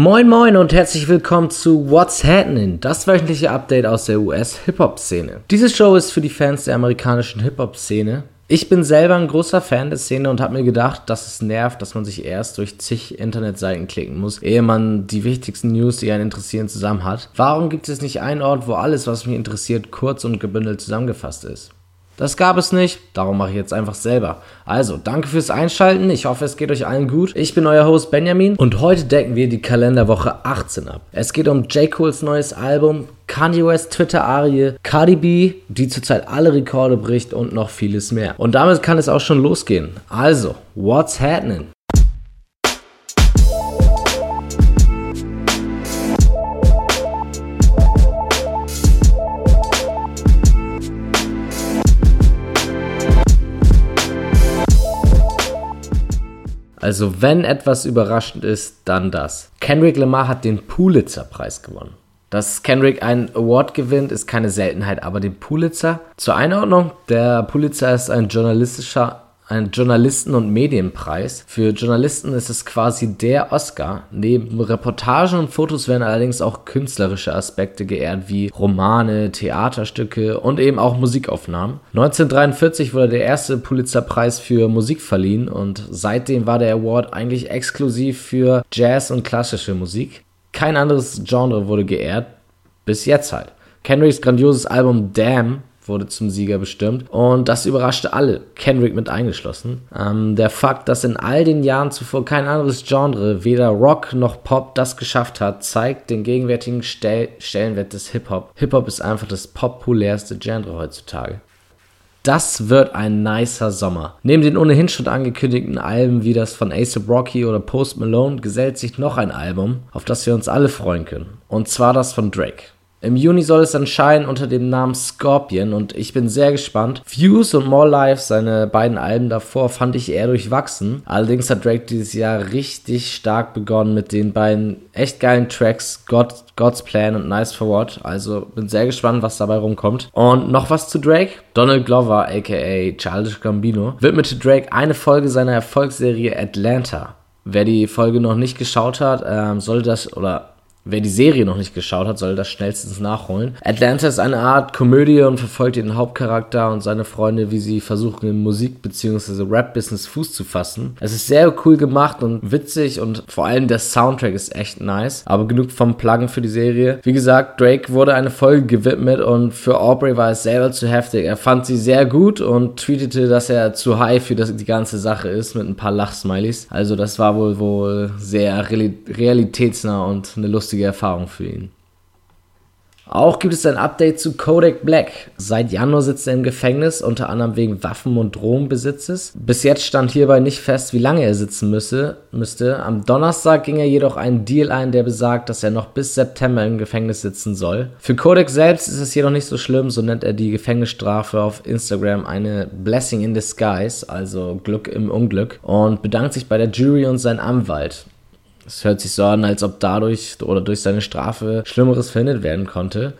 Moin moin und herzlich willkommen zu What's Happening, das wöchentliche Update aus der US-Hip-Hop-Szene. Diese Show ist für die Fans der amerikanischen Hip-Hop-Szene. Ich bin selber ein großer Fan der Szene und habe mir gedacht, dass es nervt, dass man sich erst durch zig Internetseiten klicken muss, ehe man die wichtigsten News, die einen interessieren, zusammen hat. Warum gibt es nicht einen Ort, wo alles, was mich interessiert, kurz und gebündelt zusammengefasst ist? Das gab es nicht, darum mache ich jetzt einfach selber. Also, danke fürs Einschalten, ich hoffe es geht euch allen gut. Ich bin euer Host Benjamin und heute decken wir die Kalenderwoche 18 ab. Es geht um J. Cole's neues Album, Kanye West Twitter-Arie, Cardi B, die zurzeit alle Rekorde bricht und noch vieles mehr. Und damit kann es auch schon losgehen. Also, what's happening? Also wenn etwas überraschend ist, dann das. Kendrick Lamar hat den Pulitzer-Preis gewonnen. Dass Kendrick einen Award gewinnt, ist keine Seltenheit, aber den Pulitzer, zur Einordnung, der Pulitzer ist ein journalistischer ein Journalisten- und Medienpreis. Für Journalisten ist es quasi der Oscar. Neben Reportagen und Fotos werden allerdings auch künstlerische Aspekte geehrt, wie Romane, Theaterstücke und eben auch Musikaufnahmen. 1943 wurde der erste Pulitzerpreis für Musik verliehen und seitdem war der Award eigentlich exklusiv für Jazz und klassische Musik. Kein anderes Genre wurde geehrt, bis jetzt halt. Kendricks grandioses Album Damn wurde zum Sieger bestimmt. Und das überraschte alle, Kendrick mit eingeschlossen. Ähm, der Fakt, dass in all den Jahren zuvor kein anderes Genre, weder Rock noch Pop, das geschafft hat, zeigt den gegenwärtigen Stel Stellenwert des Hip-Hop. Hip-Hop ist einfach das populärste Genre heutzutage. Das wird ein nicer Sommer. Neben den ohnehin schon angekündigten Alben wie das von ASAP Rocky oder Post Malone gesellt sich noch ein Album, auf das wir uns alle freuen können. Und zwar das von Drake. Im Juni soll es erscheinen unter dem Namen Scorpion und ich bin sehr gespannt. Views und More Life, seine beiden Alben davor, fand ich eher durchwachsen. Allerdings hat Drake dieses Jahr richtig stark begonnen mit den beiden echt geilen Tracks God, God's Plan und Nice for What. Also bin sehr gespannt, was dabei rumkommt. Und noch was zu Drake. Donald Glover, aka Childish Gambino, widmete Drake eine Folge seiner Erfolgsserie Atlanta. Wer die Folge noch nicht geschaut hat, ähm, soll das oder Wer die Serie noch nicht geschaut hat, soll das schnellstens nachholen. Atlanta ist eine Art Komödie und verfolgt den Hauptcharakter und seine Freunde, wie sie versuchen, im Musik- bzw. Rap-Business Fuß zu fassen. Es ist sehr cool gemacht und witzig und vor allem der Soundtrack ist echt nice. Aber genug vom Pluggen für die Serie. Wie gesagt, Drake wurde eine Folge gewidmet und für Aubrey war es selber zu heftig. Er fand sie sehr gut und tweetete, dass er zu high für das, die ganze Sache ist mit ein paar Lachsmileys. Also das war wohl wohl sehr realitätsnah und eine lustige lustige Erfahrung für ihn. Auch gibt es ein Update zu Kodak Black. Seit Januar sitzt er im Gefängnis, unter anderem wegen Waffen- und Drogenbesitzes. Bis jetzt stand hierbei nicht fest, wie lange er sitzen müsse, müsste. Am Donnerstag ging er jedoch einen Deal ein, der besagt, dass er noch bis September im Gefängnis sitzen soll. Für Kodak selbst ist es jedoch nicht so schlimm, so nennt er die Gefängnisstrafe auf Instagram eine Blessing in Disguise, also Glück im Unglück, und bedankt sich bei der Jury und seinem Anwalt. Es hört sich so an, als ob dadurch oder durch seine Strafe Schlimmeres verhindert werden konnte.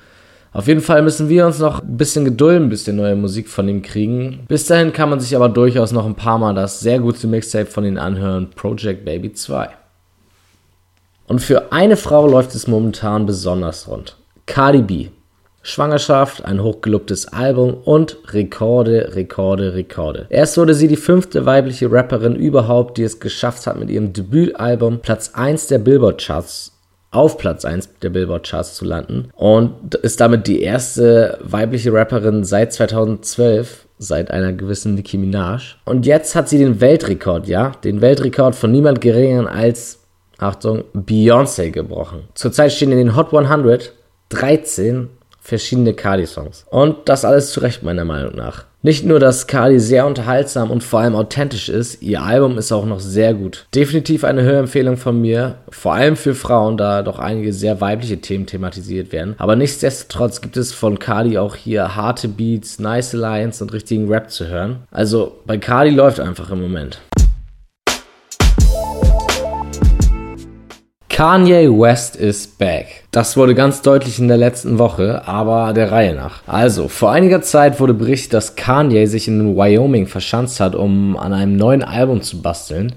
Auf jeden Fall müssen wir uns noch ein bisschen gedulden, bis wir neue Musik von ihm kriegen. Bis dahin kann man sich aber durchaus noch ein paar Mal das sehr gute Mixtape von ihm anhören, Project Baby 2. Und für eine Frau läuft es momentan besonders rund. Cardi B. Schwangerschaft, ein hochgelobtes Album und Rekorde, Rekorde, Rekorde. Erst wurde sie die fünfte weibliche Rapperin überhaupt, die es geschafft hat, mit ihrem Debütalbum Platz 1 der Billboard-Charts auf Platz 1 der Billboard-Charts zu landen und ist damit die erste weibliche Rapperin seit 2012 seit einer gewissen Nicki Minaj. Und jetzt hat sie den Weltrekord, ja, den Weltrekord von niemand geringeren als, Achtung, Beyoncé gebrochen. Zurzeit stehen in den Hot 100 13 verschiedene Kali-Songs. Und das alles zu Recht meiner Meinung nach. Nicht nur, dass Kali sehr unterhaltsam und vor allem authentisch ist, ihr Album ist auch noch sehr gut. Definitiv eine Hörempfehlung von mir, vor allem für Frauen, da doch einige sehr weibliche Themen thematisiert werden. Aber nichtsdestotrotz gibt es von Kali auch hier harte Beats, nice Lines und richtigen Rap zu hören. Also bei Kali läuft einfach im Moment. Kanye West is back. Das wurde ganz deutlich in der letzten Woche, aber der Reihe nach. Also, vor einiger Zeit wurde berichtet, dass Kanye sich in Wyoming verschanzt hat, um an einem neuen Album zu basteln.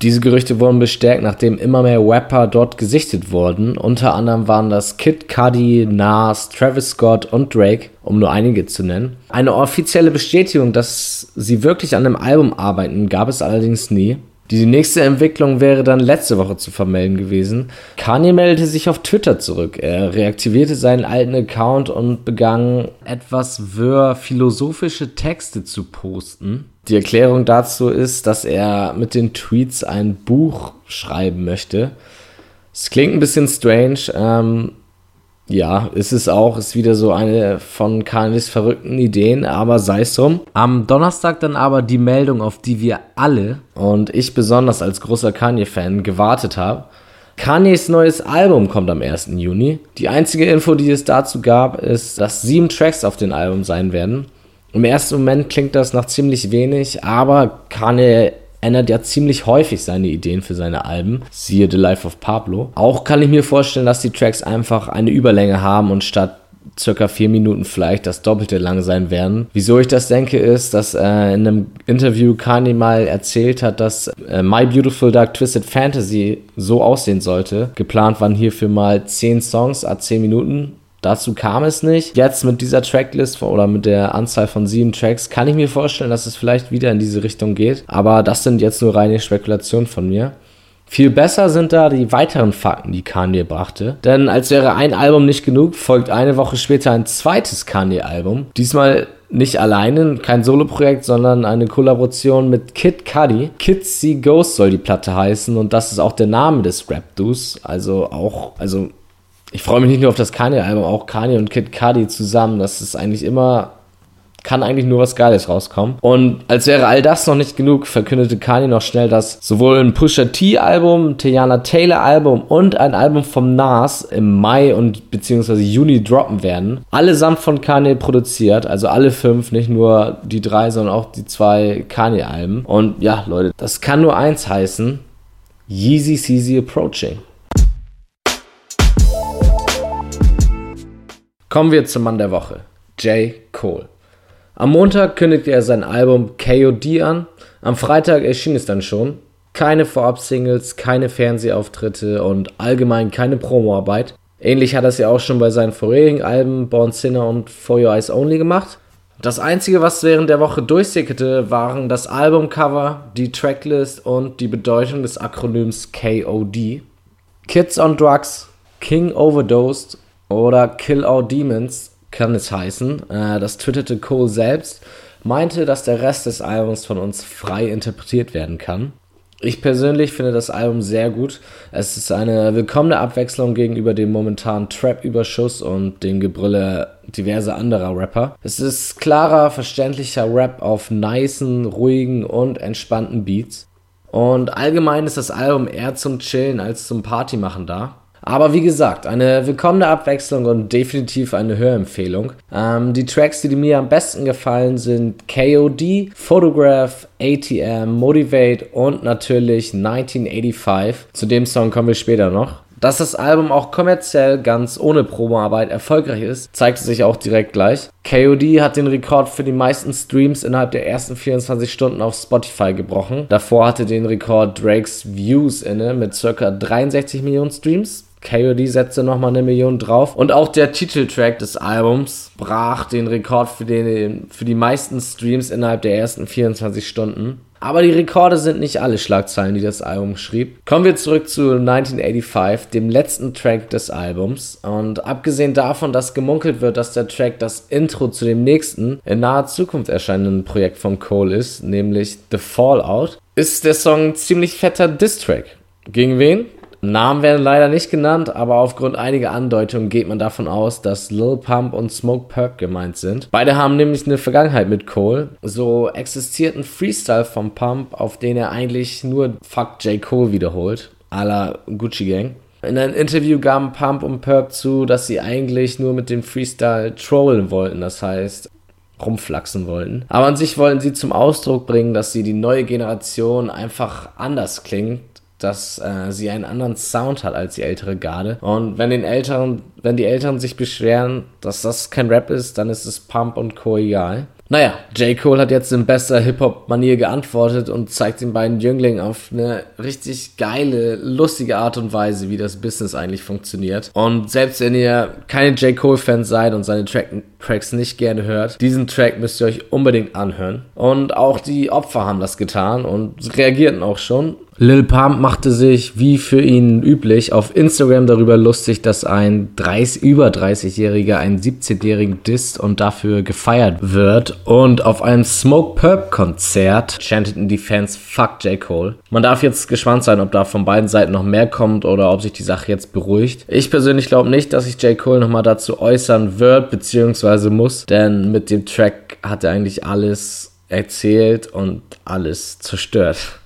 Diese Gerüchte wurden bestärkt, nachdem immer mehr Rapper dort gesichtet wurden. Unter anderem waren das Kid Cudi, Nas, Travis Scott und Drake, um nur einige zu nennen. Eine offizielle Bestätigung, dass sie wirklich an einem Album arbeiten, gab es allerdings nie. Die nächste Entwicklung wäre dann letzte Woche zu vermelden gewesen. Kanye meldete sich auf Twitter zurück. Er reaktivierte seinen alten Account und begann etwas wirr philosophische Texte zu posten. Die Erklärung dazu ist, dass er mit den Tweets ein Buch schreiben möchte. Es klingt ein bisschen strange. Ähm, ja, ist es auch, ist wieder so eine von Kanyes verrückten Ideen, aber sei es drum. Am Donnerstag dann aber die Meldung, auf die wir alle und ich besonders als großer Kanye-Fan gewartet habe. Kanyes neues Album kommt am 1. Juni. Die einzige Info, die es dazu gab, ist, dass sieben Tracks auf dem Album sein werden. Im ersten Moment klingt das nach ziemlich wenig, aber Kanye ändert ja ziemlich häufig seine Ideen für seine Alben. Siehe The Life of Pablo. Auch kann ich mir vorstellen, dass die Tracks einfach eine Überlänge haben und statt circa vier Minuten vielleicht das Doppelte lang sein werden. Wieso ich das denke, ist, dass äh, in einem Interview Kanye mal erzählt hat, dass äh, My Beautiful Dark Twisted Fantasy so aussehen sollte. Geplant waren hierfür mal zehn Songs a zehn Minuten Dazu kam es nicht. Jetzt mit dieser Tracklist oder mit der Anzahl von sieben Tracks kann ich mir vorstellen, dass es vielleicht wieder in diese Richtung geht. Aber das sind jetzt nur reine Spekulationen von mir. Viel besser sind da die weiteren Fakten, die Kanye brachte. Denn als wäre ein Album nicht genug, folgt eine Woche später ein zweites Kanye-Album. Diesmal nicht alleine, kein Soloprojekt, sondern eine Kollaboration mit Kid Cudi. Kid See Ghost soll die Platte heißen und das ist auch der Name des Rap-Duos. Also auch, also ich freue mich nicht nur auf das Kanye-Album, auch Kanye und Kid Cudi zusammen. Das ist eigentlich immer, kann eigentlich nur was Geiles rauskommen. Und als wäre all das noch nicht genug, verkündete Kanye noch schnell, dass sowohl ein Pusha T-Album, Tiana Taylor-Album und ein Album vom Nas im Mai und beziehungsweise Juni droppen werden. Allesamt von Kanye produziert, also alle fünf, nicht nur die drei, sondern auch die zwei Kanye-Alben. Und ja, Leute, das kann nur eins heißen. Yeezy Seezy Approaching. Kommen wir zum Mann der Woche, J. Cole. Am Montag kündigte er sein Album KOD an, am Freitag erschien es dann schon. Keine Vorab-Singles, keine Fernsehauftritte und allgemein keine Promoarbeit. Ähnlich hat er es ja auch schon bei seinen vorherigen Alben Born Sinner und For Your Eyes Only gemacht. Das einzige, was während der Woche durchsickerte, waren das Albumcover, die Tracklist und die Bedeutung des Akronyms KOD. Kids on Drugs, King Overdosed oder Kill All Demons kann es heißen. Äh, das twitterte Cole selbst, meinte, dass der Rest des Albums von uns frei interpretiert werden kann. Ich persönlich finde das Album sehr gut. Es ist eine willkommene Abwechslung gegenüber dem momentanen Trap-Überschuss und dem Gebrülle diverser anderer Rapper. Es ist klarer, verständlicher Rap auf nicen, ruhigen und entspannten Beats. Und allgemein ist das Album eher zum Chillen als zum Partymachen da. Aber wie gesagt, eine willkommene Abwechslung und definitiv eine Hörempfehlung. Ähm, die Tracks, die mir am besten gefallen, sind KOD, Photograph, ATM, Motivate und natürlich 1985. Zu dem Song kommen wir später noch. Dass das Album auch kommerziell ganz ohne Promoarbeit erfolgreich ist, zeigte sich auch direkt gleich. KOD hat den Rekord für die meisten Streams innerhalb der ersten 24 Stunden auf Spotify gebrochen. Davor hatte den Rekord Drakes Views inne mit ca. 63 Millionen Streams. KOD setzte nochmal eine Million drauf. Und auch der Titeltrack des Albums brach den Rekord für, den, für die meisten Streams innerhalb der ersten 24 Stunden. Aber die Rekorde sind nicht alle Schlagzeilen, die das Album schrieb. Kommen wir zurück zu 1985, dem letzten Track des Albums. Und abgesehen davon, dass gemunkelt wird, dass der Track das Intro zu dem nächsten, in naher Zukunft erscheinenden Projekt von Cole ist, nämlich The Fallout, ist der Song ziemlich fetter Diss-Track. Gegen wen? Namen werden leider nicht genannt, aber aufgrund einiger Andeutungen geht man davon aus, dass Lil Pump und Smoke Perk gemeint sind. Beide haben nämlich eine Vergangenheit mit Cole. So existiert ein Freestyle vom Pump, auf den er eigentlich nur Fuck J. Cole wiederholt, à la Gucci Gang. In einem Interview gaben Pump und Perk zu, dass sie eigentlich nur mit dem Freestyle trollen wollten, das heißt rumflaxen wollten. Aber an sich wollten sie zum Ausdruck bringen, dass sie die neue Generation einfach anders klingt dass äh, sie einen anderen Sound hat als die ältere Garde. Und wenn den Älteren, wenn die Älteren sich beschweren, dass das kein Rap ist, dann ist es Pump und Co. egal. Naja, J. Cole hat jetzt in bester Hip-Hop-Manier geantwortet und zeigt den beiden Jünglingen auf eine richtig geile, lustige Art und Weise, wie das Business eigentlich funktioniert. Und selbst wenn ihr keine J. Cole-Fans seid und seine Track Tracks nicht gerne hört, diesen Track müsst ihr euch unbedingt anhören. Und auch die Opfer haben das getan und reagierten auch schon. Lil Pump machte sich, wie für ihn üblich, auf Instagram darüber lustig, dass ein 30, über 30-Jähriger einen 17-Jährigen disst und dafür gefeiert wird. Und auf einem Smoke Purp Konzert chanteten die Fans Fuck J. Cole. Man darf jetzt gespannt sein, ob da von beiden Seiten noch mehr kommt oder ob sich die Sache jetzt beruhigt. Ich persönlich glaube nicht, dass sich J. Cole nochmal dazu äußern wird, beziehungsweise muss, denn mit dem Track hat er eigentlich alles erzählt und alles zerstört.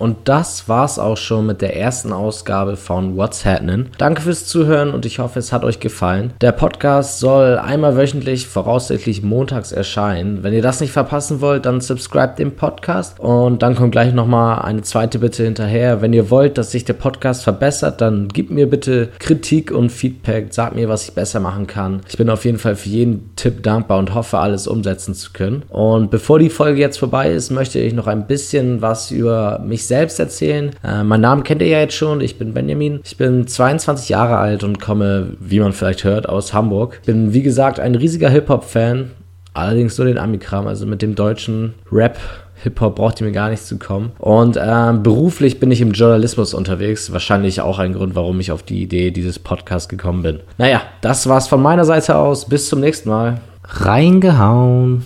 Und das war's auch schon mit der ersten Ausgabe von What's Happening. Danke fürs Zuhören und ich hoffe, es hat euch gefallen. Der Podcast soll einmal wöchentlich, voraussichtlich montags erscheinen. Wenn ihr das nicht verpassen wollt, dann subscribe dem Podcast und dann kommt gleich nochmal eine zweite Bitte hinterher. Wenn ihr wollt, dass sich der Podcast verbessert, dann gebt mir bitte Kritik und Feedback. Sagt mir, was ich besser machen kann. Ich bin auf jeden Fall für jeden Tipp dankbar und hoffe, alles umsetzen zu können. Und bevor die Folge jetzt vorbei ist, möchte ich noch ein bisschen was über mich selbst erzählen. Äh, mein Namen kennt ihr ja jetzt schon. Ich bin Benjamin. Ich bin 22 Jahre alt und komme, wie man vielleicht hört, aus Hamburg. Bin, wie gesagt, ein riesiger Hip-Hop-Fan. Allerdings nur den Amikram, also mit dem deutschen Rap. Hip-Hop braucht ihr mir gar nicht zu kommen. Und äh, beruflich bin ich im Journalismus unterwegs. Wahrscheinlich auch ein Grund, warum ich auf die Idee dieses Podcasts gekommen bin. Naja, das war's von meiner Seite aus. Bis zum nächsten Mal. Reingehauen.